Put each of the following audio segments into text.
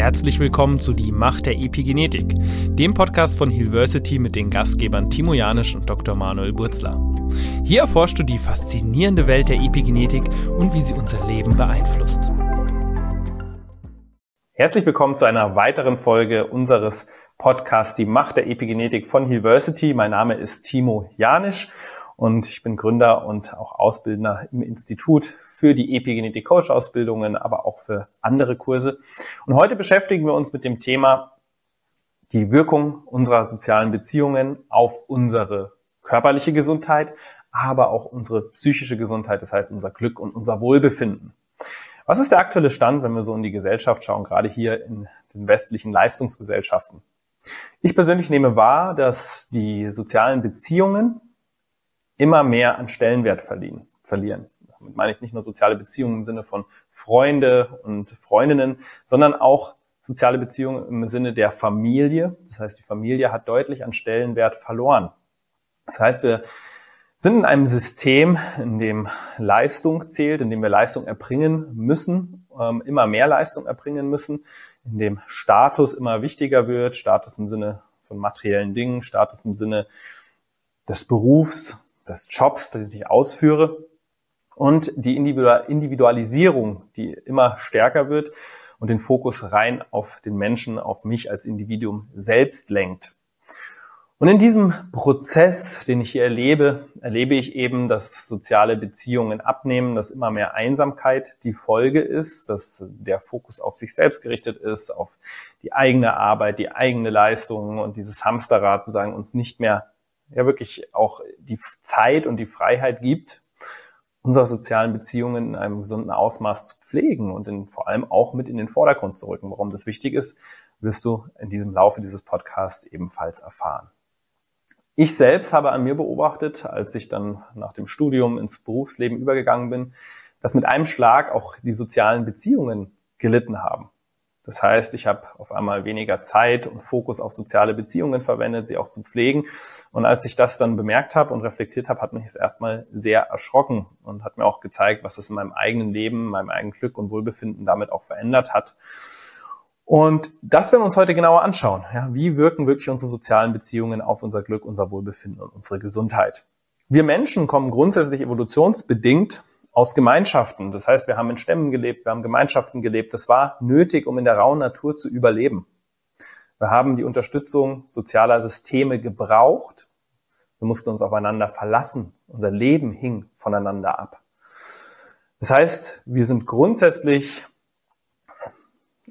Herzlich willkommen zu Die Macht der Epigenetik, dem Podcast von Hilversity mit den Gastgebern Timo Janisch und Dr. Manuel Burzler. Hier erforschst du die faszinierende Welt der Epigenetik und wie sie unser Leben beeinflusst. Herzlich willkommen zu einer weiteren Folge unseres Podcasts Die Macht der Epigenetik von Hilversity. Mein Name ist Timo Janisch und ich bin Gründer und auch Ausbildner im Institut für die Epigenetik Coach Ausbildungen, aber auch für andere Kurse. Und heute beschäftigen wir uns mit dem Thema die Wirkung unserer sozialen Beziehungen auf unsere körperliche Gesundheit, aber auch unsere psychische Gesundheit, das heißt unser Glück und unser Wohlbefinden. Was ist der aktuelle Stand, wenn wir so in die Gesellschaft schauen, gerade hier in den westlichen Leistungsgesellschaften? Ich persönlich nehme wahr, dass die sozialen Beziehungen immer mehr an Stellenwert verlieren. Damit meine ich nicht nur soziale Beziehungen im Sinne von Freunde und Freundinnen, sondern auch soziale Beziehungen im Sinne der Familie. Das heißt, die Familie hat deutlich an Stellenwert verloren. Das heißt, wir sind in einem System, in dem Leistung zählt, in dem wir Leistung erbringen müssen, ähm, immer mehr Leistung erbringen müssen, in dem Status immer wichtiger wird, Status im Sinne von materiellen Dingen, Status im Sinne des Berufs, des Jobs, den ich ausführe und die Individualisierung, die immer stärker wird und den Fokus rein auf den Menschen, auf mich als Individuum selbst lenkt. Und in diesem Prozess, den ich hier erlebe, erlebe ich eben, dass soziale Beziehungen abnehmen, dass immer mehr Einsamkeit die Folge ist, dass der Fokus auf sich selbst gerichtet ist, auf die eigene Arbeit, die eigene Leistung und dieses Hamsterrad sozusagen uns nicht mehr ja wirklich auch die Zeit und die Freiheit gibt, unserer sozialen Beziehungen in einem gesunden Ausmaß zu pflegen und in, vor allem auch mit in den Vordergrund zu rücken. Warum das wichtig ist, wirst du in diesem Laufe dieses Podcasts ebenfalls erfahren. Ich selbst habe an mir beobachtet, als ich dann nach dem Studium ins Berufsleben übergegangen bin, dass mit einem Schlag auch die sozialen Beziehungen gelitten haben. Das heißt, ich habe auf einmal weniger Zeit und Fokus auf soziale Beziehungen verwendet, sie auch zu pflegen. Und als ich das dann bemerkt habe und reflektiert habe, hat mich es erstmal sehr erschrocken und hat mir auch gezeigt, was es in meinem eigenen Leben, meinem eigenen Glück und Wohlbefinden damit auch verändert hat. Und das werden wir uns heute genauer anschauen. Ja, wie wirken wirklich unsere sozialen Beziehungen auf unser Glück, unser Wohlbefinden und unsere Gesundheit? Wir Menschen kommen grundsätzlich evolutionsbedingt aus Gemeinschaften. Das heißt, wir haben in Stämmen gelebt, wir haben Gemeinschaften gelebt. Das war nötig, um in der rauen Natur zu überleben. Wir haben die Unterstützung sozialer Systeme gebraucht. Wir mussten uns aufeinander verlassen. Unser Leben hing voneinander ab. Das heißt, wir sind grundsätzlich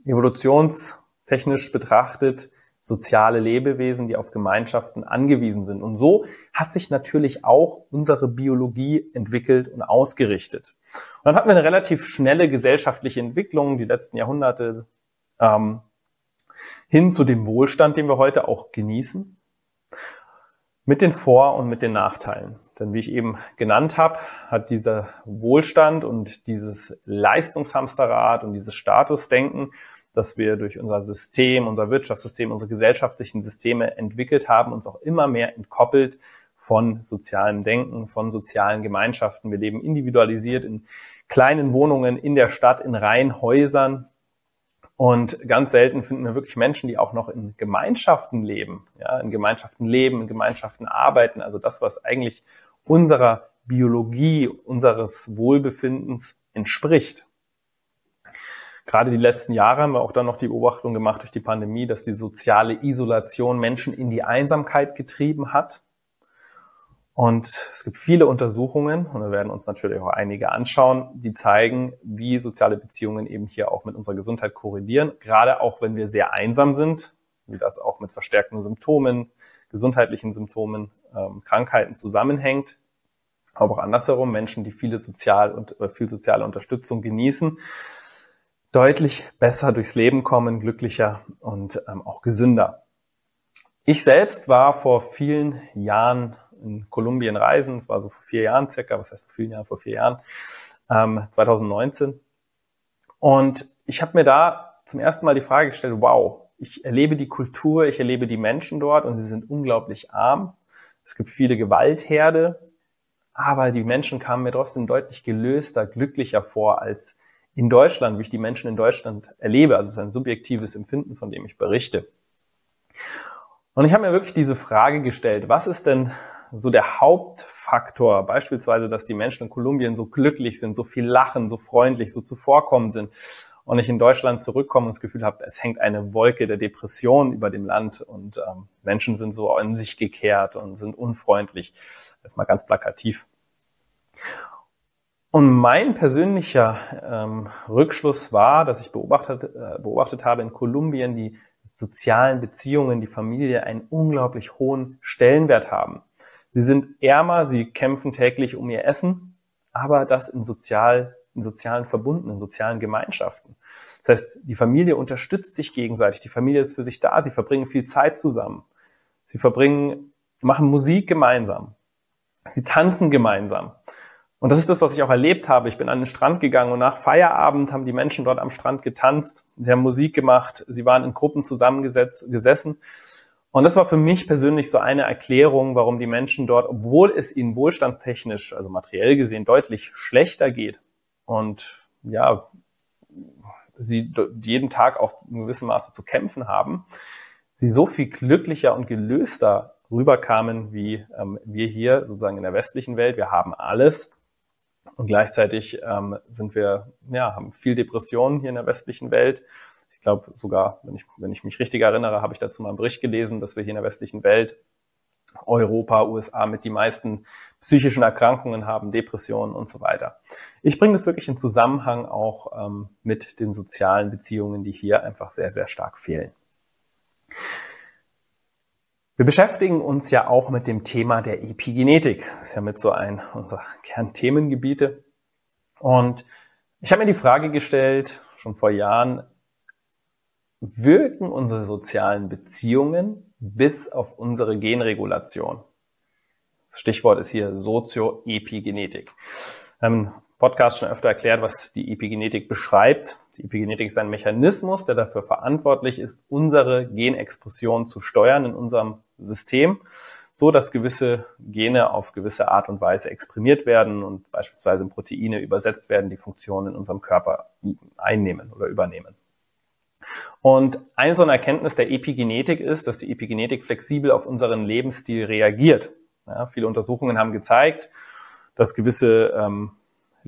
evolutionstechnisch betrachtet soziale Lebewesen, die auf Gemeinschaften angewiesen sind. Und so hat sich natürlich auch unsere Biologie entwickelt und ausgerichtet. Und dann hatten wir eine relativ schnelle gesellschaftliche Entwicklung, die letzten Jahrhunderte, ähm, hin zu dem Wohlstand, den wir heute auch genießen, mit den Vor- und mit den Nachteilen. Denn wie ich eben genannt habe, hat dieser Wohlstand und dieses Leistungshamsterrad und dieses Statusdenken dass wir durch unser System, unser Wirtschaftssystem, unsere gesellschaftlichen Systeme entwickelt haben, uns auch immer mehr entkoppelt von sozialem Denken, von sozialen Gemeinschaften. Wir leben individualisiert in kleinen Wohnungen in der Stadt, in Reihenhäusern. Und ganz selten finden wir wirklich Menschen, die auch noch in Gemeinschaften leben, ja, in Gemeinschaften leben, in Gemeinschaften arbeiten. Also das, was eigentlich unserer Biologie, unseres Wohlbefindens entspricht. Gerade die letzten Jahre haben wir auch dann noch die Beobachtung gemacht durch die Pandemie, dass die soziale Isolation Menschen in die Einsamkeit getrieben hat. Und es gibt viele Untersuchungen, und wir werden uns natürlich auch einige anschauen, die zeigen, wie soziale Beziehungen eben hier auch mit unserer Gesundheit korrelieren. Gerade auch wenn wir sehr einsam sind, wie das auch mit verstärkten Symptomen, gesundheitlichen Symptomen, ähm, Krankheiten zusammenhängt. Aber auch andersherum, Menschen, die viele sozial und äh, viel soziale Unterstützung genießen, deutlich besser durchs Leben kommen, glücklicher und ähm, auch gesünder. Ich selbst war vor vielen Jahren in Kolumbien reisen, es war so vor vier Jahren circa, was heißt vor vielen Jahren, vor vier Jahren, ähm, 2019. Und ich habe mir da zum ersten Mal die Frage gestellt, wow, ich erlebe die Kultur, ich erlebe die Menschen dort und sie sind unglaublich arm. Es gibt viele Gewaltherde, aber die Menschen kamen mir trotzdem deutlich gelöster, glücklicher vor als in Deutschland, wie ich die Menschen in Deutschland erlebe. Also es ist ein subjektives Empfinden, von dem ich berichte. Und ich habe mir wirklich diese Frage gestellt, was ist denn so der Hauptfaktor, beispielsweise, dass die Menschen in Kolumbien so glücklich sind, so viel lachen, so freundlich, so zuvorkommen sind und ich in Deutschland zurückkomme und das Gefühl habe, es hängt eine Wolke der Depression über dem Land und ähm, Menschen sind so in sich gekehrt und sind unfreundlich. Ist mal ganz plakativ. Und mein persönlicher ähm, Rückschluss war, dass ich beobachtet, äh, beobachtet habe in Kolumbien, die sozialen Beziehungen, die Familie einen unglaublich hohen Stellenwert haben. Sie sind ärmer, sie kämpfen täglich um ihr Essen, aber das in sozial in sozialen Verbunden, in sozialen Gemeinschaften. Das heißt, die Familie unterstützt sich gegenseitig, die Familie ist für sich da, sie verbringen viel Zeit zusammen. Sie verbringen, machen Musik gemeinsam. Sie tanzen gemeinsam. Und das ist das, was ich auch erlebt habe. Ich bin an den Strand gegangen und nach Feierabend haben die Menschen dort am Strand getanzt. Sie haben Musik gemacht. Sie waren in Gruppen zusammengesetzt, gesessen. Und das war für mich persönlich so eine Erklärung, warum die Menschen dort, obwohl es ihnen wohlstandstechnisch, also materiell gesehen, deutlich schlechter geht und ja, sie jeden Tag auch in gewissem Maße zu kämpfen haben, sie so viel glücklicher und gelöster rüberkamen wie ähm, wir hier sozusagen in der westlichen Welt. Wir haben alles, und gleichzeitig ähm, sind wir, ja, haben viel Depressionen hier in der westlichen Welt. Ich glaube sogar, wenn ich, wenn ich mich richtig erinnere, habe ich dazu mal einen Bericht gelesen, dass wir hier in der westlichen Welt Europa, USA mit die meisten psychischen Erkrankungen haben, Depressionen und so weiter. Ich bringe das wirklich in Zusammenhang auch ähm, mit den sozialen Beziehungen, die hier einfach sehr, sehr stark fehlen. Wir beschäftigen uns ja auch mit dem Thema der Epigenetik. Das ist ja mit so ein unserer Kernthemengebiete. Und ich habe mir die Frage gestellt, schon vor Jahren, wirken unsere sozialen Beziehungen bis auf unsere Genregulation? Das Stichwort ist hier Sozioepigenetik. Ähm, Podcast schon öfter erklärt, was die Epigenetik beschreibt. Die Epigenetik ist ein Mechanismus, der dafür verantwortlich ist, unsere Genexpression zu steuern in unserem System, so dass gewisse Gene auf gewisse Art und Weise exprimiert werden und beispielsweise in Proteine übersetzt werden, die Funktionen in unserem Körper einnehmen oder übernehmen. Und eine so eine Erkenntnis der Epigenetik ist, dass die Epigenetik flexibel auf unseren Lebensstil reagiert. Ja, viele Untersuchungen haben gezeigt, dass gewisse ähm,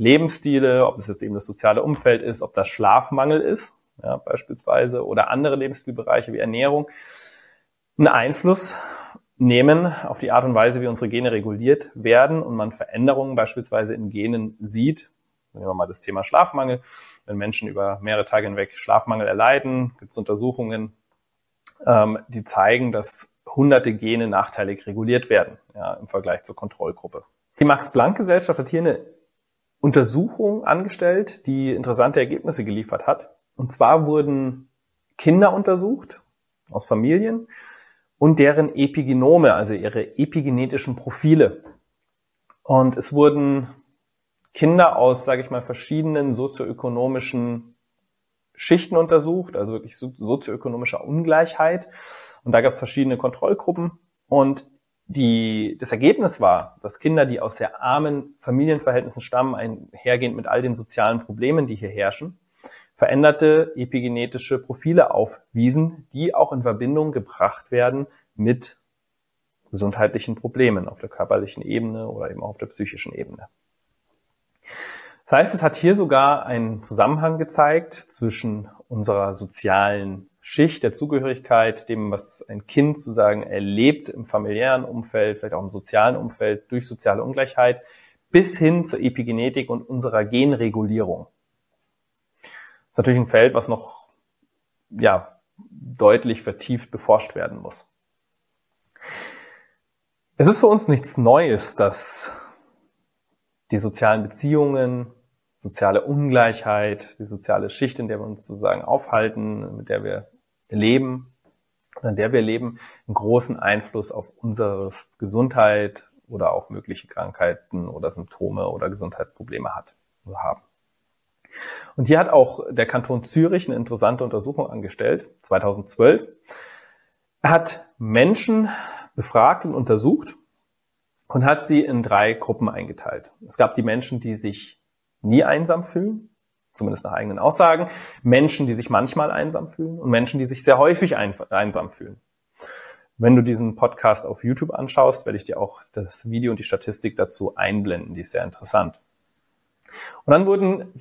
Lebensstile, ob das jetzt eben das soziale Umfeld ist, ob das Schlafmangel ist, ja, beispielsweise, oder andere Lebensstilbereiche wie Ernährung, einen Einfluss nehmen auf die Art und Weise, wie unsere Gene reguliert werden und man Veränderungen beispielsweise in Genen sieht. Nehmen wir mal das Thema Schlafmangel. Wenn Menschen über mehrere Tage hinweg Schlafmangel erleiden, gibt es Untersuchungen, ähm, die zeigen, dass hunderte Gene nachteilig reguliert werden ja, im Vergleich zur Kontrollgruppe. Die Max-Planck-Gesellschaft hat hier eine Untersuchung angestellt, die interessante Ergebnisse geliefert hat. Und zwar wurden Kinder untersucht aus Familien und deren Epigenome, also ihre epigenetischen Profile. Und es wurden Kinder aus, sage ich mal, verschiedenen sozioökonomischen Schichten untersucht, also wirklich sozioökonomischer Ungleichheit. Und da gab es verschiedene Kontrollgruppen. Und die, das Ergebnis war, dass Kinder, die aus sehr armen Familienverhältnissen stammen, einhergehend mit all den sozialen Problemen, die hier herrschen, veränderte epigenetische Profile aufwiesen, die auch in Verbindung gebracht werden mit gesundheitlichen Problemen auf der körperlichen Ebene oder eben auch auf der psychischen Ebene. Das heißt, es hat hier sogar einen Zusammenhang gezeigt zwischen unserer sozialen Schicht der Zugehörigkeit, dem, was ein Kind sozusagen erlebt im familiären Umfeld, vielleicht auch im sozialen Umfeld durch soziale Ungleichheit, bis hin zur Epigenetik und unserer Genregulierung. Das ist natürlich ein Feld, was noch, ja, deutlich vertieft beforscht werden muss. Es ist für uns nichts Neues, dass die sozialen Beziehungen, soziale Ungleichheit, die soziale Schicht, in der wir uns sozusagen aufhalten, mit der wir leben, in der wir leben, einen großen Einfluss auf unsere Gesundheit oder auch mögliche Krankheiten oder Symptome oder Gesundheitsprobleme hat, haben. Und hier hat auch der Kanton Zürich eine interessante Untersuchung angestellt, 2012. Er hat Menschen befragt und untersucht und hat sie in drei Gruppen eingeteilt. Es gab die Menschen, die sich nie einsam fühlen. zumindest nach eigenen Aussagen, Menschen, die sich manchmal einsam fühlen und Menschen, die sich sehr häufig einsam fühlen. Wenn du diesen Podcast auf YouTube anschaust, werde ich dir auch das Video und die Statistik dazu einblenden. Die ist sehr interessant. Und dann wurden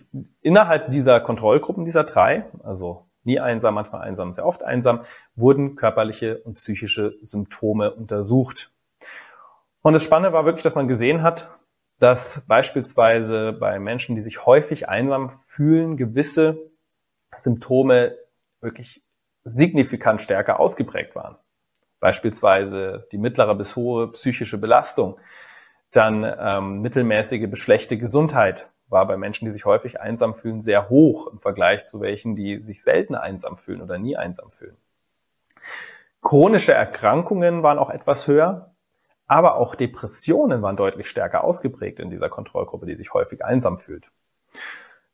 innerhalb dieser Kontrollgruppen, dieser drei, also nie einsam, manchmal einsam, sehr oft einsam, wurden körperliche und psychische Symptome untersucht. Und das Spannende war wirklich, dass man gesehen hat, dass beispielsweise bei Menschen, die sich häufig einsam fühlen, gewisse Symptome wirklich signifikant stärker ausgeprägt waren. Beispielsweise die mittlere bis hohe psychische Belastung, dann ähm, mittelmäßige bis schlechte Gesundheit war bei Menschen, die sich häufig einsam fühlen, sehr hoch im Vergleich zu welchen, die sich selten einsam fühlen oder nie einsam fühlen. Chronische Erkrankungen waren auch etwas höher, aber auch Depressionen waren deutlich stärker ausgeprägt in dieser Kontrollgruppe, die sich häufig einsam fühlt.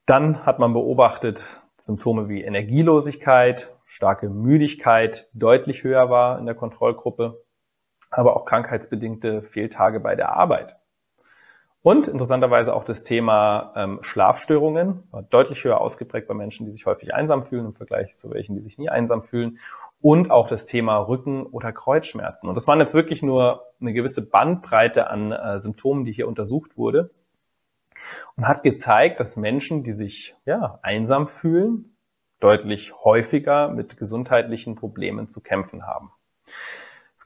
Dann hat man beobachtet Symptome wie Energielosigkeit, starke Müdigkeit deutlich höher war in der Kontrollgruppe, aber auch krankheitsbedingte Fehltage bei der Arbeit. Und interessanterweise auch das Thema ähm, Schlafstörungen war deutlich höher ausgeprägt bei Menschen, die sich häufig einsam fühlen im Vergleich zu welchen, die sich nie einsam fühlen. Und auch das Thema Rücken- oder Kreuzschmerzen. Und das waren jetzt wirklich nur eine gewisse Bandbreite an äh, Symptomen, die hier untersucht wurde. Und hat gezeigt, dass Menschen, die sich ja, einsam fühlen, deutlich häufiger mit gesundheitlichen Problemen zu kämpfen haben.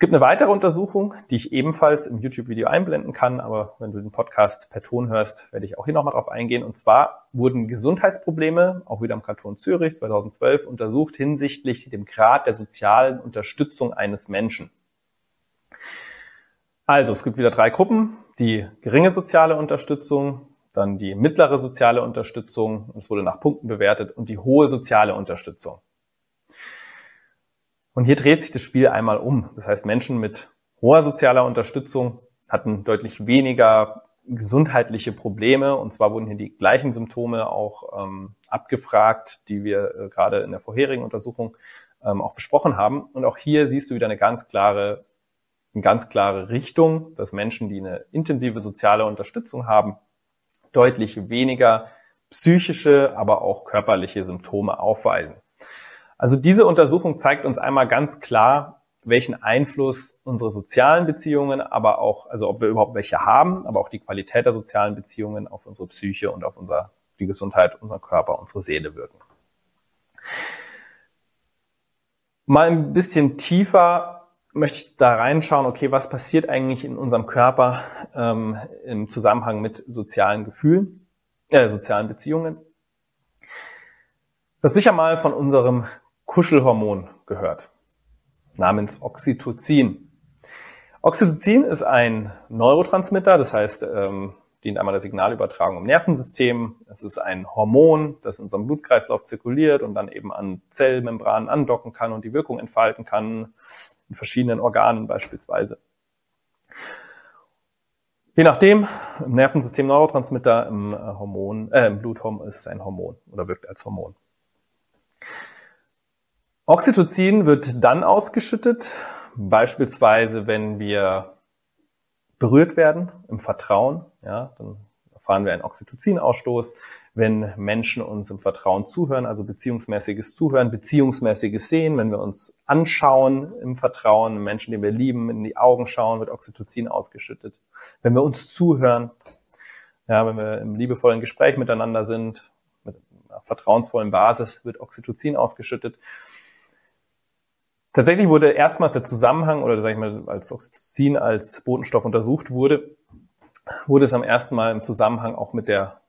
Es gibt eine weitere Untersuchung, die ich ebenfalls im YouTube-Video einblenden kann, aber wenn du den Podcast per Ton hörst, werde ich auch hier nochmal drauf eingehen. Und zwar wurden Gesundheitsprobleme, auch wieder am Kanton Zürich 2012, untersucht hinsichtlich dem Grad der sozialen Unterstützung eines Menschen. Also, es gibt wieder drei Gruppen. Die geringe soziale Unterstützung, dann die mittlere soziale Unterstützung, es wurde nach Punkten bewertet, und die hohe soziale Unterstützung. Und hier dreht sich das Spiel einmal um. Das heißt, Menschen mit hoher sozialer Unterstützung hatten deutlich weniger gesundheitliche Probleme. Und zwar wurden hier die gleichen Symptome auch ähm, abgefragt, die wir äh, gerade in der vorherigen Untersuchung ähm, auch besprochen haben. Und auch hier siehst du wieder eine ganz klare, eine ganz klare Richtung, dass Menschen, die eine intensive soziale Unterstützung haben, deutlich weniger psychische, aber auch körperliche Symptome aufweisen. Also diese Untersuchung zeigt uns einmal ganz klar, welchen Einfluss unsere sozialen Beziehungen, aber auch, also ob wir überhaupt welche haben, aber auch die Qualität der sozialen Beziehungen auf unsere Psyche und auf unser, die Gesundheit, unser Körper, unsere Seele wirken. Mal ein bisschen tiefer möchte ich da reinschauen, okay, was passiert eigentlich in unserem Körper ähm, im Zusammenhang mit sozialen Gefühlen, äh, sozialen Beziehungen. Das sicher mal von unserem Kuschelhormon gehört, namens Oxytocin. Oxytocin ist ein Neurotransmitter, das heißt, ähm, dient einmal der Signalübertragung im Nervensystem. Es ist ein Hormon, das in unserem Blutkreislauf zirkuliert und dann eben an Zellmembranen andocken kann und die Wirkung entfalten kann, in verschiedenen Organen beispielsweise. Je nachdem, im Nervensystem Neurotransmitter, im, äh, Hormon, äh, im Bluthormon ist es ein Hormon oder wirkt als Hormon. Oxytocin wird dann ausgeschüttet, beispielsweise wenn wir berührt werden im Vertrauen, ja, dann erfahren wir einen Oxytocin-Ausstoß. Wenn Menschen uns im Vertrauen zuhören, also beziehungsmäßiges Zuhören, beziehungsmäßiges Sehen, wenn wir uns anschauen im Vertrauen, Menschen, die wir lieben, in die Augen schauen, wird Oxytocin ausgeschüttet. Wenn wir uns zuhören, ja, wenn wir im liebevollen Gespräch miteinander sind, mit einer vertrauensvollen Basis, wird Oxytocin ausgeschüttet. Tatsächlich wurde erstmals der Zusammenhang, oder sag ich mal, als Oxytocin als Botenstoff untersucht wurde, wurde es am ersten Mal im Zusammenhang auch mit der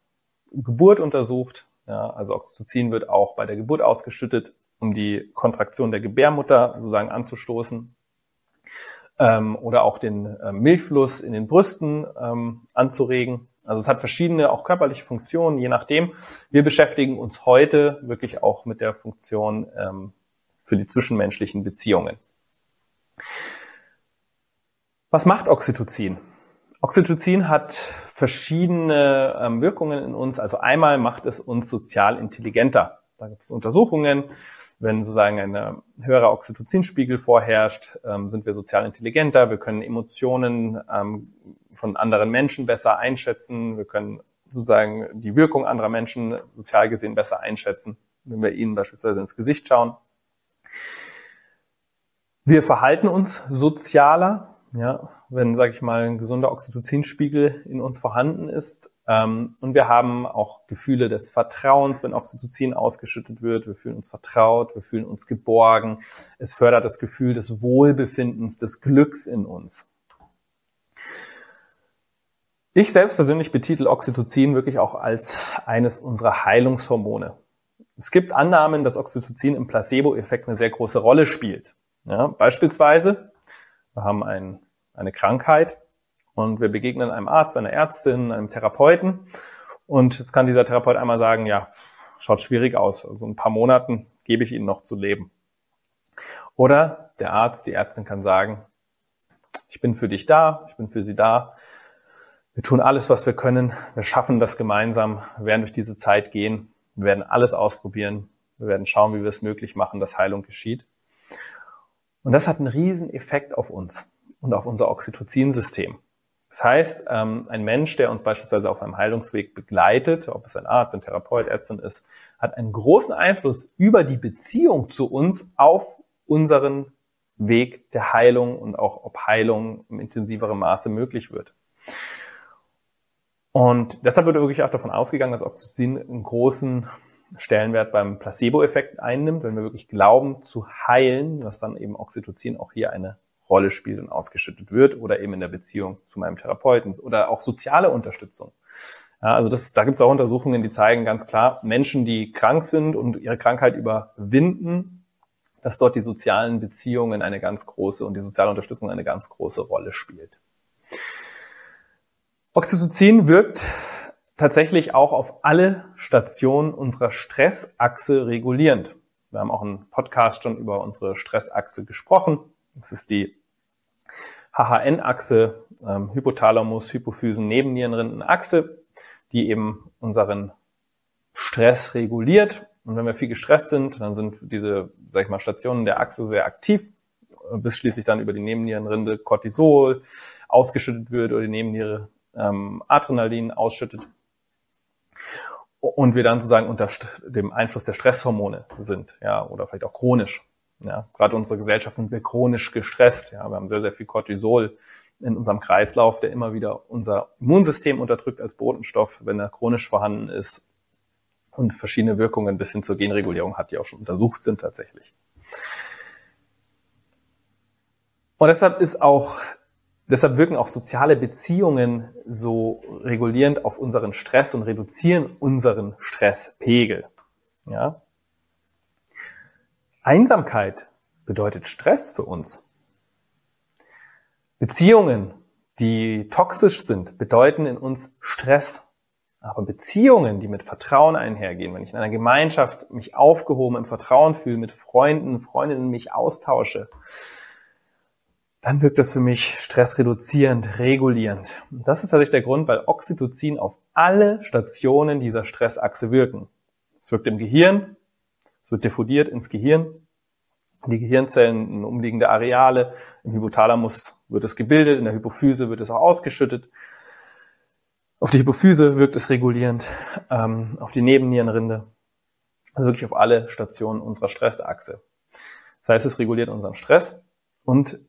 Geburt untersucht. Ja, also Oxytocin wird auch bei der Geburt ausgeschüttet, um die Kontraktion der Gebärmutter sozusagen anzustoßen. Ähm, oder auch den ähm, Milchfluss in den Brüsten ähm, anzuregen. Also es hat verschiedene auch körperliche Funktionen, je nachdem. Wir beschäftigen uns heute wirklich auch mit der Funktion ähm, für die zwischenmenschlichen Beziehungen. Was macht Oxytocin? Oxytocin hat verschiedene ähm, Wirkungen in uns. Also einmal macht es uns sozial intelligenter. Da gibt es Untersuchungen, wenn sozusagen ein höherer Oxytocinspiegel vorherrscht, ähm, sind wir sozial intelligenter, wir können Emotionen ähm, von anderen Menschen besser einschätzen, wir können sozusagen die Wirkung anderer Menschen sozial gesehen besser einschätzen, wenn wir ihnen beispielsweise ins Gesicht schauen. Wir verhalten uns sozialer, ja, wenn, sage ich mal, ein gesunder Oxytocinspiegel in uns vorhanden ist. Ähm, und wir haben auch Gefühle des Vertrauens, wenn Oxytocin ausgeschüttet wird. Wir fühlen uns vertraut, wir fühlen uns geborgen. Es fördert das Gefühl des Wohlbefindens, des Glücks in uns. Ich selbst persönlich betitel Oxytocin wirklich auch als eines unserer Heilungshormone. Es gibt Annahmen, dass Oxytocin im Placebo-Effekt eine sehr große Rolle spielt. Ja, beispielsweise, wir haben ein, eine Krankheit und wir begegnen einem Arzt, einer Ärztin, einem Therapeuten und jetzt kann dieser Therapeut einmal sagen, ja, schaut schwierig aus, also ein paar Monaten gebe ich Ihnen noch zu leben. Oder der Arzt, die Ärztin kann sagen, ich bin für dich da, ich bin für Sie da, wir tun alles, was wir können, wir schaffen das gemeinsam, wir werden durch diese Zeit gehen, wir werden alles ausprobieren, wir werden schauen, wie wir es möglich machen, dass Heilung geschieht. Und das hat einen riesen Effekt auf uns und auf unser Oxytocin-System. Das heißt, ähm, ein Mensch, der uns beispielsweise auf einem Heilungsweg begleitet, ob es ein Arzt, ein Therapeut, Ärztin ist, hat einen großen Einfluss über die Beziehung zu uns auf unseren Weg der Heilung und auch ob Heilung im intensiveren Maße möglich wird. Und deshalb wird wirklich auch davon ausgegangen, dass Oxytocin einen großen Stellenwert beim Placebo-Effekt einnimmt, wenn wir wirklich glauben zu heilen, dass dann eben Oxytocin auch hier eine Rolle spielt und ausgeschüttet wird oder eben in der Beziehung zu meinem Therapeuten oder auch soziale Unterstützung. Ja, also das, da gibt es auch Untersuchungen, die zeigen ganz klar, Menschen, die krank sind und ihre Krankheit überwinden, dass dort die sozialen Beziehungen eine ganz große und die soziale Unterstützung eine ganz große Rolle spielt. Oxytocin wirkt tatsächlich auch auf alle Stationen unserer Stressachse regulierend. Wir haben auch einen Podcast schon über unsere Stressachse gesprochen. Das ist die HHN-Achse, ähm, Hypothalamus, Hypophysen, Nebennierenrindenachse, die eben unseren Stress reguliert. Und wenn wir viel gestresst sind, dann sind diese, sag ich mal, Stationen der Achse sehr aktiv, bis schließlich dann über die Nebennierenrinde Cortisol ausgeschüttet wird oder die Nebenniere ähm, Adrenalin ausschüttet und wir dann sozusagen unter dem Einfluss der Stresshormone sind, ja, oder vielleicht auch chronisch. Ja, gerade unsere Gesellschaft sind wir chronisch gestresst. Ja, wir haben sehr, sehr viel Cortisol in unserem Kreislauf, der immer wieder unser Immunsystem unterdrückt als Botenstoff, wenn er chronisch vorhanden ist und verschiedene Wirkungen bis hin zur Genregulierung hat, die auch schon untersucht sind tatsächlich. Und deshalb ist auch Deshalb wirken auch soziale Beziehungen so regulierend auf unseren Stress und reduzieren unseren Stresspegel. Ja? Einsamkeit bedeutet Stress für uns. Beziehungen, die toxisch sind, bedeuten in uns Stress. Aber Beziehungen, die mit Vertrauen einhergehen, wenn ich in einer Gemeinschaft mich aufgehoben im Vertrauen fühle, mit Freunden, Freundinnen mich austausche, dann wirkt das für mich stressreduzierend, regulierend. Und das ist tatsächlich der Grund, weil Oxytocin auf alle Stationen dieser Stressachse wirken. Es wirkt im Gehirn, es wird diffundiert ins Gehirn, die Gehirnzellen in umliegende Areale, im Hypothalamus wird es gebildet, in der Hypophyse wird es auch ausgeschüttet. Auf die Hypophyse wirkt es regulierend, ähm, auf die Nebennierenrinde, also wirklich auf alle Stationen unserer Stressachse. Das heißt, es reguliert unseren Stress und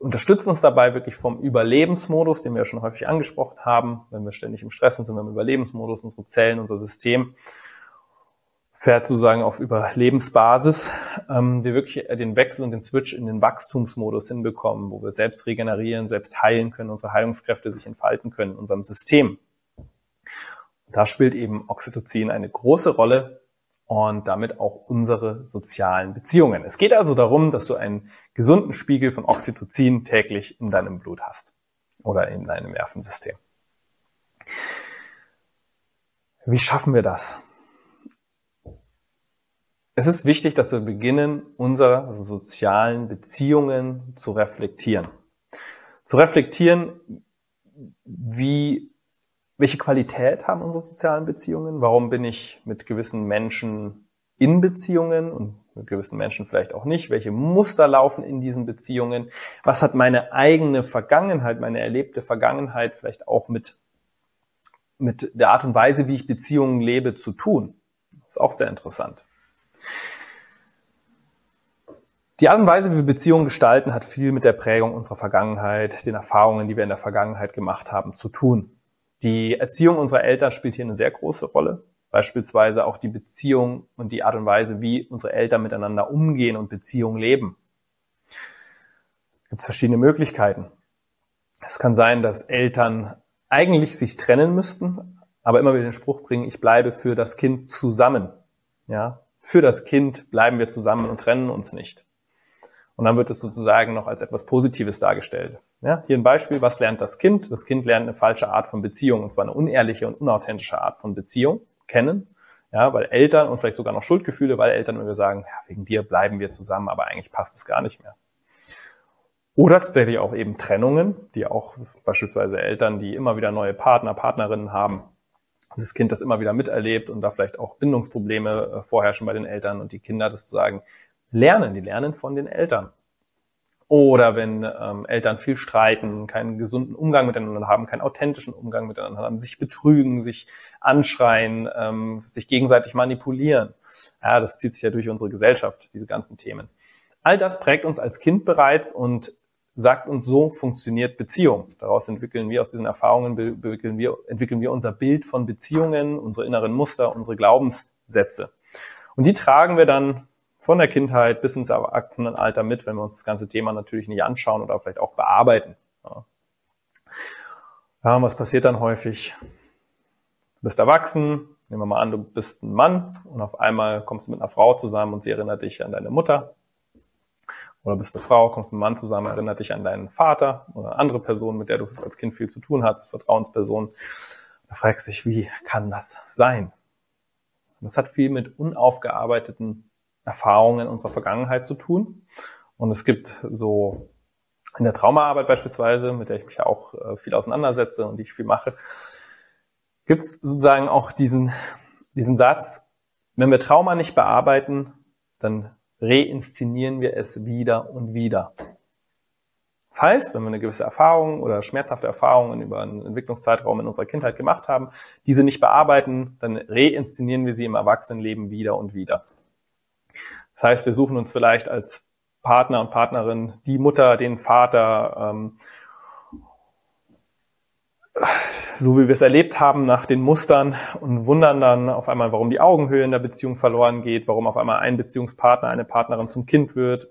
unterstützen uns dabei wirklich vom Überlebensmodus, den wir ja schon häufig angesprochen haben. Wenn wir ständig im Stress sind, sind wir im Überlebensmodus, unsere Zellen, unser System fährt sozusagen auf Überlebensbasis, ähm, wir wirklich den Wechsel und den Switch in den Wachstumsmodus hinbekommen, wo wir selbst regenerieren, selbst heilen können, unsere Heilungskräfte sich entfalten können in unserem System. da spielt eben Oxytocin eine große Rolle, und damit auch unsere sozialen Beziehungen. Es geht also darum, dass du einen gesunden Spiegel von Oxytocin täglich in deinem Blut hast oder in deinem Nervensystem. Wie schaffen wir das? Es ist wichtig, dass wir beginnen, unsere sozialen Beziehungen zu reflektieren. Zu reflektieren, wie welche Qualität haben unsere sozialen Beziehungen? Warum bin ich mit gewissen Menschen in Beziehungen und mit gewissen Menschen vielleicht auch nicht? Welche Muster laufen in diesen Beziehungen? Was hat meine eigene Vergangenheit, meine erlebte Vergangenheit vielleicht auch mit mit der Art und Weise, wie ich Beziehungen lebe, zu tun. Das ist auch sehr interessant. Die Art und Weise, wie wir Beziehungen gestalten, hat viel mit der Prägung unserer Vergangenheit, den Erfahrungen, die wir in der Vergangenheit gemacht haben, zu tun. Die Erziehung unserer Eltern spielt hier eine sehr große Rolle. Beispielsweise auch die Beziehung und die Art und Weise, wie unsere Eltern miteinander umgehen und Beziehungen leben. Es gibt verschiedene Möglichkeiten. Es kann sein, dass Eltern eigentlich sich trennen müssten, aber immer wieder den Spruch bringen, ich bleibe für das Kind zusammen. Ja, für das Kind bleiben wir zusammen und trennen uns nicht. Und dann wird es sozusagen noch als etwas Positives dargestellt. Ja, hier ein Beispiel, was lernt das Kind? Das Kind lernt eine falsche Art von Beziehung, und zwar eine unehrliche und unauthentische Art von Beziehung kennen. Ja, weil Eltern und vielleicht sogar noch Schuldgefühle, weil Eltern wir sagen, ja, wegen dir bleiben wir zusammen, aber eigentlich passt es gar nicht mehr. Oder tatsächlich auch eben Trennungen, die auch beispielsweise Eltern, die immer wieder neue Partner, Partnerinnen haben und das Kind das immer wieder miterlebt und da vielleicht auch Bindungsprobleme äh, vorherrschen bei den Eltern und die Kinder das sagen, lernen, die lernen von den Eltern. Oder wenn ähm, Eltern viel streiten, keinen gesunden Umgang miteinander haben, keinen authentischen Umgang miteinander haben, sich betrügen, sich anschreien, ähm, sich gegenseitig manipulieren. Ja, das zieht sich ja durch unsere Gesellschaft, diese ganzen Themen. All das prägt uns als Kind bereits und sagt uns, so funktioniert Beziehung. Daraus entwickeln wir, aus diesen Erfahrungen entwickeln wir, entwickeln wir unser Bild von Beziehungen, unsere inneren Muster, unsere Glaubenssätze. Und die tragen wir dann von der Kindheit bis ins Erwachsenenalter mit, wenn wir uns das ganze Thema natürlich nicht anschauen oder vielleicht auch bearbeiten. Ja, ja was passiert dann häufig? Du bist erwachsen, nehmen wir mal an, du bist ein Mann und auf einmal kommst du mit einer Frau zusammen und sie erinnert dich an deine Mutter. Oder bist eine Frau, kommst mit einem Mann zusammen, erinnert dich an deinen Vater oder eine andere Person, mit der du als Kind viel zu tun hast, als Vertrauensperson. Da fragst du dich, wie kann das sein? Das hat viel mit unaufgearbeiteten Erfahrungen unserer Vergangenheit zu tun. Und es gibt so in der Traumaarbeit beispielsweise, mit der ich mich ja auch äh, viel auseinandersetze und die ich viel mache, gibt es sozusagen auch diesen, diesen Satz, wenn wir Trauma nicht bearbeiten, dann reinszenieren wir es wieder und wieder. Heißt, wenn wir eine gewisse Erfahrung oder schmerzhafte Erfahrungen über einen Entwicklungszeitraum in unserer Kindheit gemacht haben, diese nicht bearbeiten, dann reinszenieren wir sie im Erwachsenenleben wieder und wieder. Das heißt, wir suchen uns vielleicht als Partner und Partnerin die Mutter, den Vater, ähm, so wie wir es erlebt haben, nach den Mustern und wundern dann auf einmal, warum die Augenhöhe in der Beziehung verloren geht, warum auf einmal ein Beziehungspartner, eine Partnerin zum Kind wird,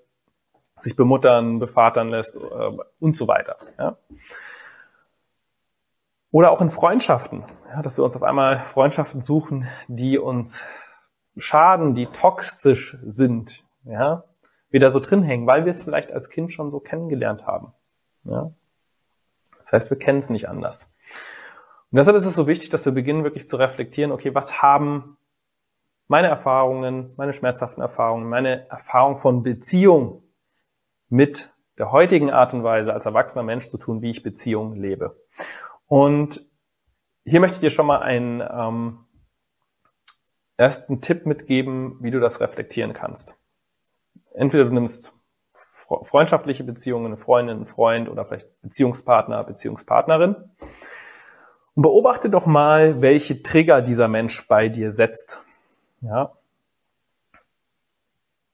sich bemuttern, bevatern lässt äh, und so weiter. Ja. Oder auch in Freundschaften, ja, dass wir uns auf einmal Freundschaften suchen, die uns schaden, die toxisch sind, ja, wieder so drin hängen, weil wir es vielleicht als Kind schon so kennengelernt haben. Ja. Das heißt, wir kennen es nicht anders. Und deshalb ist es so wichtig, dass wir beginnen, wirklich zu reflektieren, okay, was haben meine Erfahrungen, meine schmerzhaften Erfahrungen, meine Erfahrung von Beziehung mit der heutigen Art und Weise als erwachsener Mensch zu tun, wie ich Beziehung lebe. Und hier möchte ich dir schon mal einen ähm, ersten Tipp mitgeben, wie du das reflektieren kannst. Entweder du nimmst freundschaftliche Beziehungen, eine Freundin, einen Freund oder vielleicht Beziehungspartner, Beziehungspartnerin und beobachte doch mal, welche Trigger dieser Mensch bei dir setzt. Ja.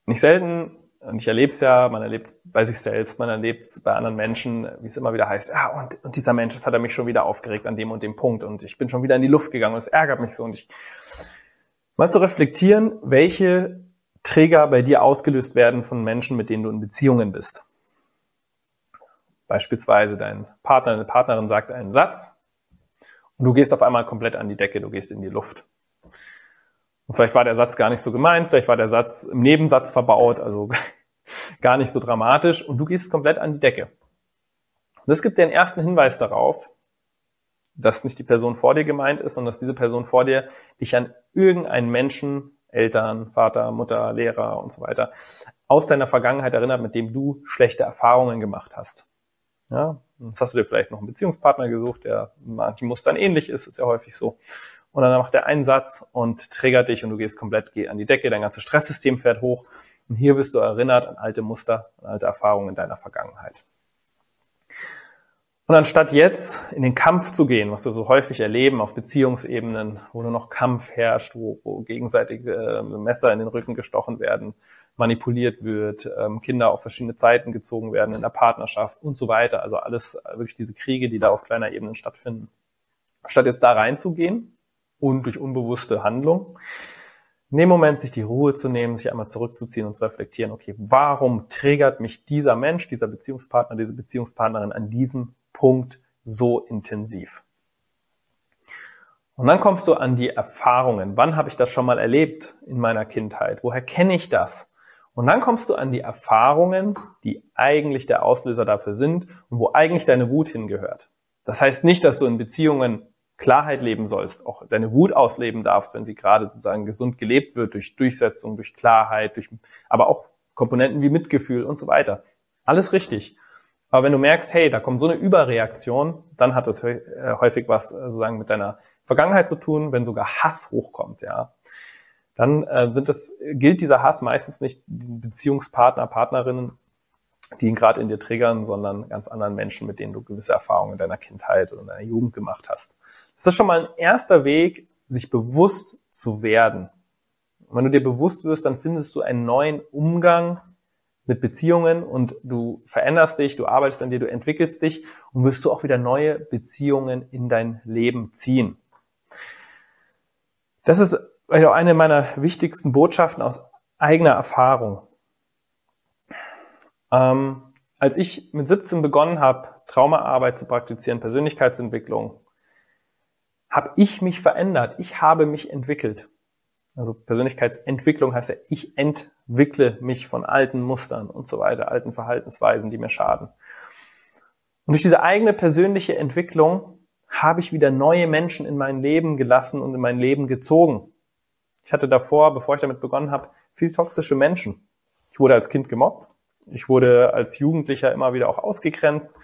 Nicht selten, und ich erlebe es ja, man erlebt es bei sich selbst, man erlebt es bei anderen Menschen, wie es immer wieder heißt, ja, und, und dieser Mensch, das hat er mich schon wieder aufgeregt an dem und dem Punkt und ich bin schon wieder in die Luft gegangen und es ärgert mich so und ich mal zu reflektieren, welche Träger bei dir ausgelöst werden von Menschen, mit denen du in Beziehungen bist. Beispielsweise dein Partner, deine Partnerin sagt einen Satz und du gehst auf einmal komplett an die Decke, du gehst in die Luft. Und vielleicht war der Satz gar nicht so gemein, vielleicht war der Satz im Nebensatz verbaut, also gar nicht so dramatisch und du gehst komplett an die Decke. Und das gibt dir einen ersten Hinweis darauf, dass nicht die Person vor dir gemeint ist, sondern dass diese Person vor dir dich an irgendeinen Menschen, Eltern, Vater, Mutter, Lehrer und so weiter, aus deiner Vergangenheit erinnert, mit dem du schlechte Erfahrungen gemacht hast. Ja, jetzt hast du dir vielleicht noch einen Beziehungspartner gesucht, der manchen Mustern ähnlich ist, ist ja häufig so. Und dann macht er einen Satz und triggert dich und du gehst komplett an die Decke, dein ganzes Stresssystem fährt hoch. Und hier wirst du erinnert an alte Muster, an alte Erfahrungen in deiner Vergangenheit. Und anstatt jetzt in den Kampf zu gehen, was wir so häufig erleben auf Beziehungsebenen, wo nur noch Kampf herrscht, wo, wo gegenseitige äh, Messer in den Rücken gestochen werden, manipuliert wird, ähm, Kinder auf verschiedene Zeiten gezogen werden in der Partnerschaft und so weiter. Also alles äh, wirklich diese Kriege, die da auf kleiner Ebene stattfinden. Statt jetzt da reinzugehen und durch unbewusste Handlung, in dem Moment sich die Ruhe zu nehmen, sich einmal zurückzuziehen und zu reflektieren, okay, warum triggert mich dieser Mensch, dieser Beziehungspartner, diese Beziehungspartnerin an diesem Punkt so intensiv? Und dann kommst du an die Erfahrungen. Wann habe ich das schon mal erlebt in meiner Kindheit? Woher kenne ich das? Und dann kommst du an die Erfahrungen, die eigentlich der Auslöser dafür sind und wo eigentlich deine Wut hingehört. Das heißt nicht, dass du in Beziehungen Klarheit leben sollst, auch deine Wut ausleben darfst, wenn sie gerade sozusagen gesund gelebt wird, durch Durchsetzung, durch Klarheit, durch, aber auch Komponenten wie Mitgefühl und so weiter. Alles richtig. Aber wenn du merkst, hey, da kommt so eine Überreaktion, dann hat das äh, häufig was äh, sozusagen mit deiner Vergangenheit zu tun, wenn sogar Hass hochkommt, ja. Dann äh, sind das, gilt dieser Hass meistens nicht den Beziehungspartner, Partnerinnen, die ihn gerade in dir triggern, sondern ganz anderen Menschen, mit denen du gewisse Erfahrungen in deiner Kindheit oder in deiner Jugend gemacht hast. Das ist schon mal ein erster Weg, sich bewusst zu werden. Und wenn du dir bewusst wirst, dann findest du einen neuen Umgang mit Beziehungen und du veränderst dich, du arbeitest an dir, du entwickelst dich und wirst du auch wieder neue Beziehungen in dein Leben ziehen. Das ist auch eine meiner wichtigsten Botschaften aus eigener Erfahrung. Ähm, als ich mit 17 begonnen habe, Traumaarbeit zu praktizieren, Persönlichkeitsentwicklung, habe ich mich verändert. Ich habe mich entwickelt. Also Persönlichkeitsentwicklung heißt ja, ich entwickle mich von alten Mustern und so weiter, alten Verhaltensweisen, die mir schaden. Und durch diese eigene persönliche Entwicklung habe ich wieder neue Menschen in mein Leben gelassen und in mein Leben gezogen. Ich hatte davor, bevor ich damit begonnen habe, viel toxische Menschen. Ich wurde als Kind gemobbt. Ich wurde als Jugendlicher immer wieder auch ausgegrenzt.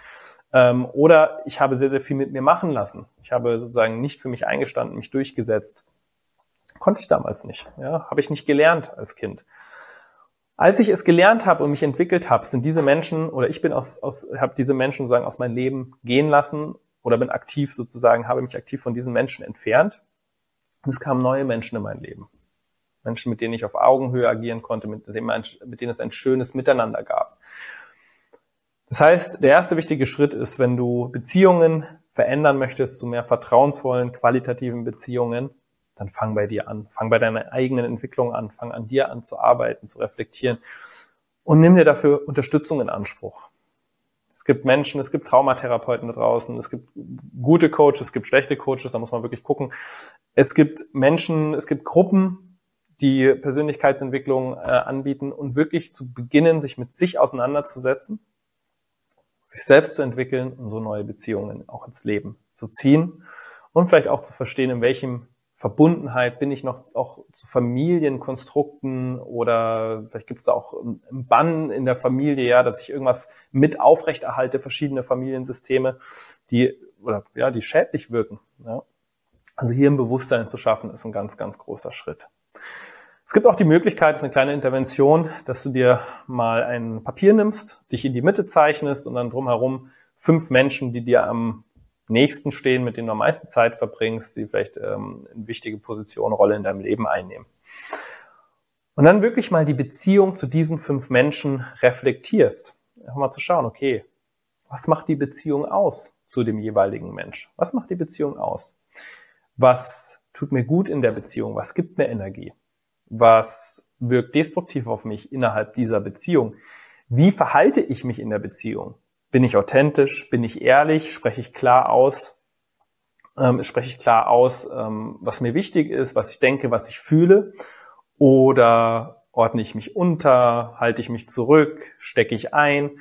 Ähm, oder ich habe sehr, sehr viel mit mir machen lassen. Ich habe sozusagen nicht für mich eingestanden, mich durchgesetzt. Konnte ich damals nicht. Ja, habe ich nicht gelernt als Kind. Als ich es gelernt habe und mich entwickelt habe, sind diese Menschen oder ich bin aus, aus habe diese Menschen sozusagen aus meinem Leben gehen lassen oder bin aktiv sozusagen, habe mich aktiv von diesen Menschen entfernt. Und es kamen neue Menschen in mein Leben. Menschen, mit denen ich auf Augenhöhe agieren konnte, mit denen, mit denen es ein schönes Miteinander gab. Das heißt, der erste wichtige Schritt ist, wenn du Beziehungen verändern möchtest zu mehr vertrauensvollen, qualitativen Beziehungen, dann fang bei dir an. Fang bei deiner eigenen Entwicklung an. Fang an dir an zu arbeiten, zu reflektieren und nimm dir dafür Unterstützung in Anspruch. Es gibt Menschen, es gibt Traumatherapeuten da draußen, es gibt gute Coaches, es gibt schlechte Coaches, da muss man wirklich gucken. Es gibt Menschen, es gibt Gruppen, die Persönlichkeitsentwicklung äh, anbieten und wirklich zu beginnen, sich mit sich auseinanderzusetzen sich selbst zu entwickeln und so neue Beziehungen auch ins Leben zu ziehen und vielleicht auch zu verstehen, in welchem Verbundenheit bin ich noch auch zu Familienkonstrukten oder vielleicht gibt es auch einen Bann in der Familie, ja, dass ich irgendwas mit aufrechterhalte, verschiedene Familiensysteme, die oder ja, die schädlich wirken. Ja. Also hier ein Bewusstsein zu schaffen, ist ein ganz, ganz großer Schritt. Es gibt auch die Möglichkeit, es ist eine kleine Intervention, dass du dir mal ein Papier nimmst, dich in die Mitte zeichnest und dann drumherum fünf Menschen, die dir am nächsten stehen, mit denen du am meisten Zeit verbringst, die vielleicht ähm, eine wichtige Position, Rolle in deinem Leben einnehmen. Und dann wirklich mal die Beziehung zu diesen fünf Menschen reflektierst. Einfach mal zu schauen, okay, was macht die Beziehung aus zu dem jeweiligen Mensch? Was macht die Beziehung aus? Was tut mir gut in der Beziehung? Was gibt mir Energie? Was wirkt destruktiv auf mich innerhalb dieser Beziehung? Wie verhalte ich mich in der Beziehung? Bin ich authentisch? Bin ich ehrlich? Spreche ich klar aus? Ähm, spreche ich klar aus, ähm, was mir wichtig ist, was ich denke, was ich fühle? Oder ordne ich mich unter? Halte ich mich zurück? Stecke ich ein?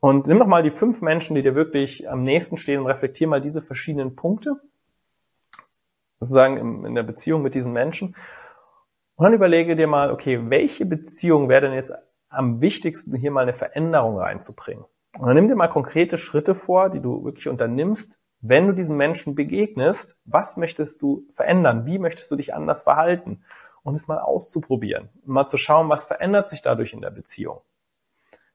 Und nimm doch mal die fünf Menschen, die dir wirklich am nächsten stehen und reflektier mal diese verschiedenen Punkte, sozusagen in der Beziehung mit diesen Menschen und dann überlege dir mal, okay, welche Beziehung wäre denn jetzt am wichtigsten, hier mal eine Veränderung reinzubringen? Und dann nimm dir mal konkrete Schritte vor, die du wirklich unternimmst, wenn du diesen Menschen begegnest, was möchtest du verändern? Wie möchtest du dich anders verhalten? Und es mal auszuprobieren und mal zu schauen, was verändert sich dadurch in der Beziehung.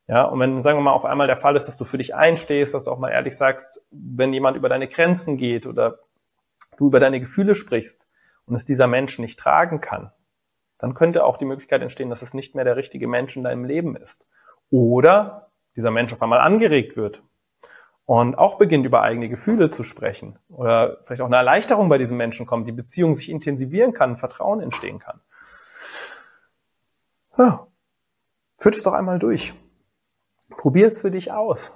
Ja, und wenn, sagen wir mal, auf einmal der Fall ist, dass du für dich einstehst, dass du auch mal ehrlich sagst, wenn jemand über deine Grenzen geht oder du über deine Gefühle sprichst und es dieser Mensch nicht tragen kann, dann könnte auch die Möglichkeit entstehen, dass es nicht mehr der richtige Mensch in deinem Leben ist. Oder dieser Mensch auf einmal angeregt wird und auch beginnt über eigene Gefühle zu sprechen oder vielleicht auch eine Erleichterung bei diesem Menschen kommt, die Beziehung sich intensivieren kann, Vertrauen entstehen kann. Ja. Führt es doch einmal durch. Probier es für dich aus.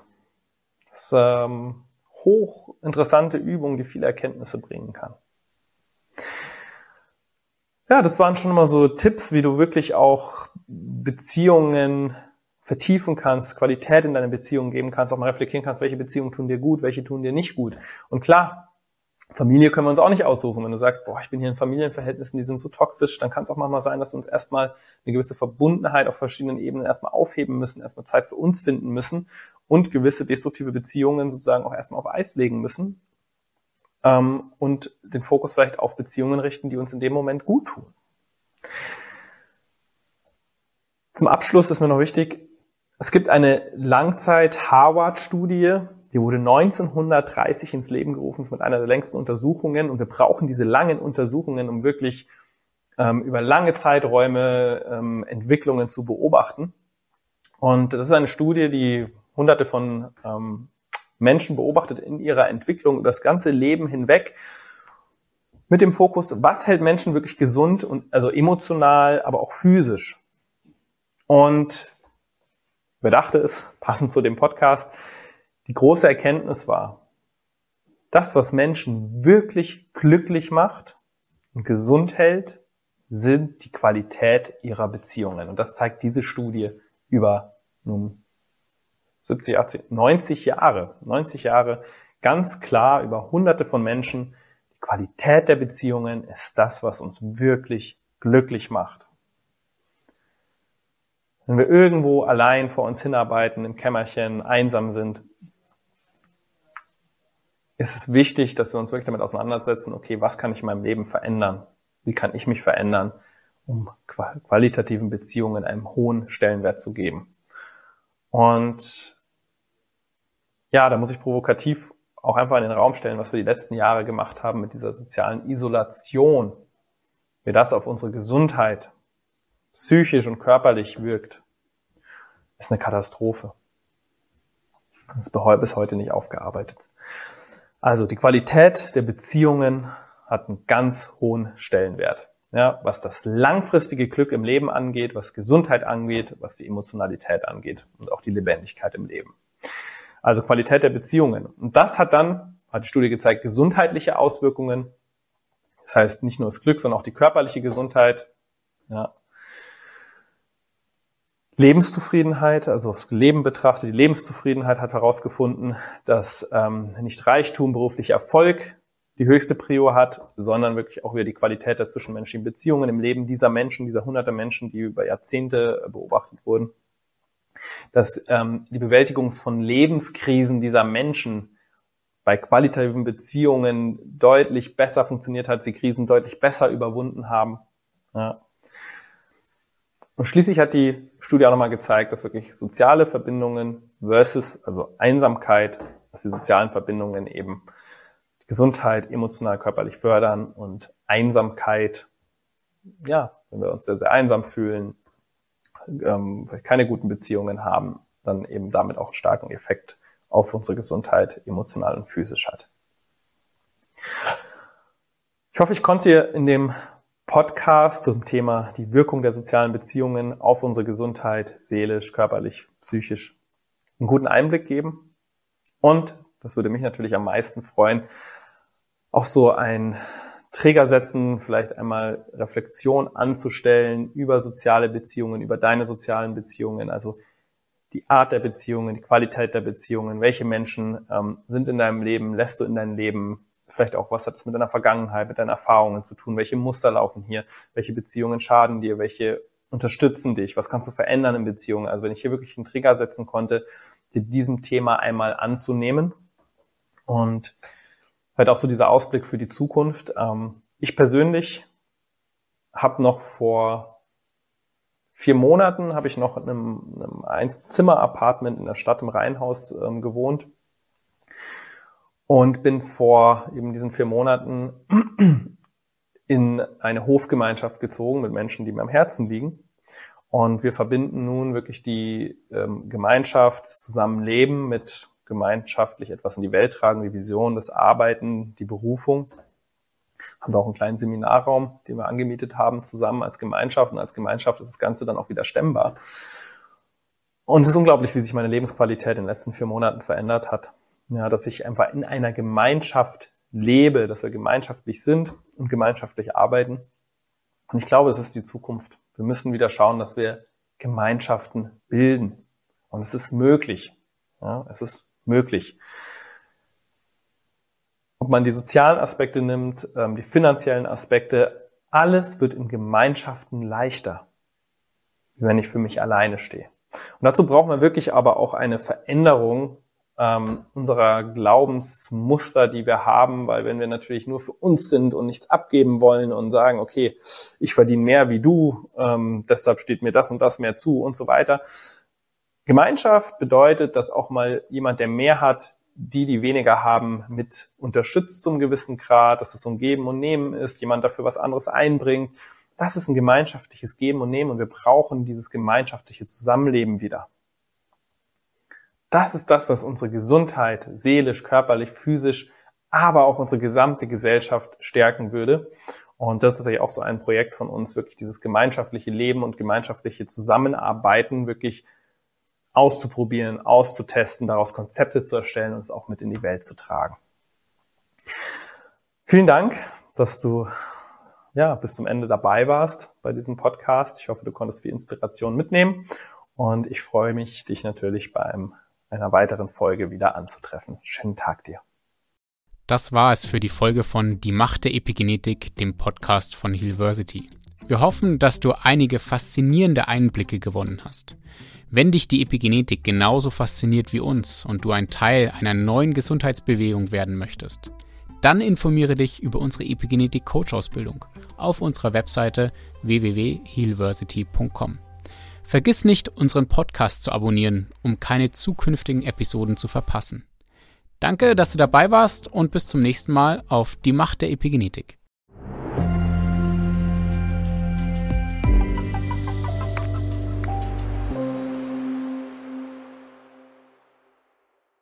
Das ist ähm, hochinteressante Übung, die viele Erkenntnisse bringen kann. Ja, das waren schon immer so Tipps, wie du wirklich auch Beziehungen vertiefen kannst, Qualität in deine Beziehung geben kannst, auch mal reflektieren kannst, welche Beziehungen tun dir gut, welche tun dir nicht gut. Und klar, Familie können wir uns auch nicht aussuchen. Wenn du sagst, boah, ich bin hier in Familienverhältnissen, die sind so toxisch, dann kann es auch manchmal sein, dass wir uns erstmal eine gewisse Verbundenheit auf verschiedenen Ebenen erstmal aufheben müssen, erstmal Zeit für uns finden müssen und gewisse destruktive Beziehungen sozusagen auch erstmal auf Eis legen müssen ähm, und den Fokus vielleicht auf Beziehungen richten, die uns in dem Moment gut tun. Zum Abschluss ist mir noch wichtig, es gibt eine Langzeit-Harvard-Studie, die wurde 1930 ins Leben gerufen, ist mit einer der längsten Untersuchungen und wir brauchen diese langen Untersuchungen, um wirklich ähm, über lange Zeiträume ähm, Entwicklungen zu beobachten. Und das ist eine Studie, die hunderte von ähm, Menschen beobachtet in ihrer Entwicklung über das ganze Leben hinweg mit dem Fokus, was hält Menschen wirklich gesund und also emotional, aber auch physisch. Und wer dachte es, passend zu dem Podcast, die große Erkenntnis war, das, was Menschen wirklich glücklich macht und gesund hält, sind die Qualität ihrer Beziehungen. Und das zeigt diese Studie über nun 70, 80, 90 Jahre, 90 Jahre ganz klar über hunderte von Menschen. Die Qualität der Beziehungen ist das, was uns wirklich glücklich macht. Wenn wir irgendwo allein vor uns hinarbeiten, im Kämmerchen, einsam sind, ist es wichtig, dass wir uns wirklich damit auseinandersetzen, okay, was kann ich in meinem Leben verändern? Wie kann ich mich verändern, um qualitativen Beziehungen einen hohen Stellenwert zu geben? Und ja, da muss ich provokativ auch einfach in den Raum stellen, was wir die letzten Jahre gemacht haben mit dieser sozialen Isolation, wie das auf unsere Gesundheit psychisch und körperlich wirkt, ist eine Katastrophe. Das ist bis heute nicht aufgearbeitet. Also die Qualität der Beziehungen hat einen ganz hohen Stellenwert. Ja, was das langfristige Glück im Leben angeht, was Gesundheit angeht, was die Emotionalität angeht und auch die Lebendigkeit im Leben. Also Qualität der Beziehungen. Und das hat dann, hat die Studie gezeigt, gesundheitliche Auswirkungen. Das heißt nicht nur das Glück, sondern auch die körperliche Gesundheit. Ja, Lebenszufriedenheit, also das Leben betrachtet, die Lebenszufriedenheit hat herausgefunden, dass ähm, nicht Reichtum, beruflicher Erfolg die höchste Prio hat, sondern wirklich auch wieder die Qualität der zwischenmenschlichen Beziehungen im Leben dieser Menschen, dieser hunderte Menschen, die über Jahrzehnte beobachtet wurden. Dass ähm, die Bewältigung von Lebenskrisen dieser Menschen bei qualitativen Beziehungen deutlich besser funktioniert hat, sie Krisen deutlich besser überwunden haben. Ja. Und schließlich hat die Studie auch nochmal gezeigt, dass wirklich soziale Verbindungen versus, also Einsamkeit, dass die sozialen Verbindungen eben Gesundheit emotional, körperlich fördern und Einsamkeit, ja, wenn wir uns sehr, sehr einsam fühlen, ähm, keine guten Beziehungen haben, dann eben damit auch einen starken Effekt auf unsere Gesundheit emotional und physisch hat. Ich hoffe, ich konnte dir in dem Podcast zum Thema die Wirkung der sozialen Beziehungen auf unsere Gesundheit, seelisch, körperlich, psychisch, einen guten Einblick geben. Und, das würde mich natürlich am meisten freuen, auch so ein Träger setzen, vielleicht einmal Reflexion anzustellen über soziale Beziehungen, über deine sozialen Beziehungen, also die Art der Beziehungen, die Qualität der Beziehungen, welche Menschen ähm, sind in deinem Leben, lässt du in dein Leben vielleicht auch, was hat es mit deiner Vergangenheit, mit deinen Erfahrungen zu tun, welche Muster laufen hier, welche Beziehungen schaden dir, welche unterstützen dich, was kannst du verändern in Beziehungen. Also wenn ich hier wirklich einen Trigger setzen konnte, dir diesem Thema einmal anzunehmen. Und halt auch so dieser Ausblick für die Zukunft. Ähm, ich persönlich habe noch vor vier Monaten habe ich noch in einem, einem Einzimmer-Apartment in der Stadt im Rheinhaus ähm, gewohnt und bin vor eben diesen vier Monaten in eine Hofgemeinschaft gezogen mit Menschen, die mir am Herzen liegen. Und wir verbinden nun wirklich die ähm, Gemeinschaft, das Zusammenleben mit gemeinschaftlich etwas in die Welt tragen, die Vision, das Arbeiten, die Berufung. Haben da auch einen kleinen Seminarraum, den wir angemietet haben, zusammen als Gemeinschaft. Und als Gemeinschaft ist das Ganze dann auch wieder stemmbar. Und es ist unglaublich, wie sich meine Lebensqualität in den letzten vier Monaten verändert hat. Ja, dass ich einfach in einer Gemeinschaft lebe, dass wir gemeinschaftlich sind und gemeinschaftlich arbeiten. Und ich glaube, es ist die Zukunft. Wir müssen wieder schauen, dass wir Gemeinschaften bilden. Und es ist möglich. Ja, es ist möglich. Ob man die sozialen Aspekte nimmt, ähm, die finanziellen Aspekte, alles wird in Gemeinschaften leichter, wenn ich für mich alleine stehe. Und dazu brauchen wir wirklich aber auch eine Veränderung ähm, unserer Glaubensmuster, die wir haben, weil wenn wir natürlich nur für uns sind und nichts abgeben wollen und sagen, okay, ich verdiene mehr wie du, ähm, deshalb steht mir das und das mehr zu und so weiter. Gemeinschaft bedeutet, dass auch mal jemand, der mehr hat, die, die weniger haben, mit unterstützt zum gewissen Grad, dass es so ein Geben und Nehmen ist, jemand dafür was anderes einbringt. Das ist ein gemeinschaftliches Geben und Nehmen und wir brauchen dieses gemeinschaftliche Zusammenleben wieder. Das ist das, was unsere Gesundheit, seelisch, körperlich, physisch, aber auch unsere gesamte Gesellschaft stärken würde. Und das ist ja auch so ein Projekt von uns, wirklich dieses gemeinschaftliche Leben und gemeinschaftliche Zusammenarbeiten wirklich auszuprobieren, auszutesten, daraus Konzepte zu erstellen und es auch mit in die Welt zu tragen. Vielen Dank, dass du ja, bis zum Ende dabei warst bei diesem Podcast. Ich hoffe, du konntest viel Inspiration mitnehmen und ich freue mich, dich natürlich beim einer weiteren Folge wieder anzutreffen. Schönen Tag dir. Das war es für die Folge von Die Macht der Epigenetik, dem Podcast von Hillversity. Wir hoffen, dass du einige faszinierende Einblicke gewonnen hast. Wenn dich die Epigenetik genauso fasziniert wie uns und du ein Teil einer neuen Gesundheitsbewegung werden möchtest, dann informiere dich über unsere Epigenetik Coach Ausbildung auf unserer Webseite www.healversity.com. Vergiss nicht, unseren Podcast zu abonnieren, um keine zukünftigen Episoden zu verpassen. Danke, dass du dabei warst und bis zum nächsten Mal auf die Macht der Epigenetik.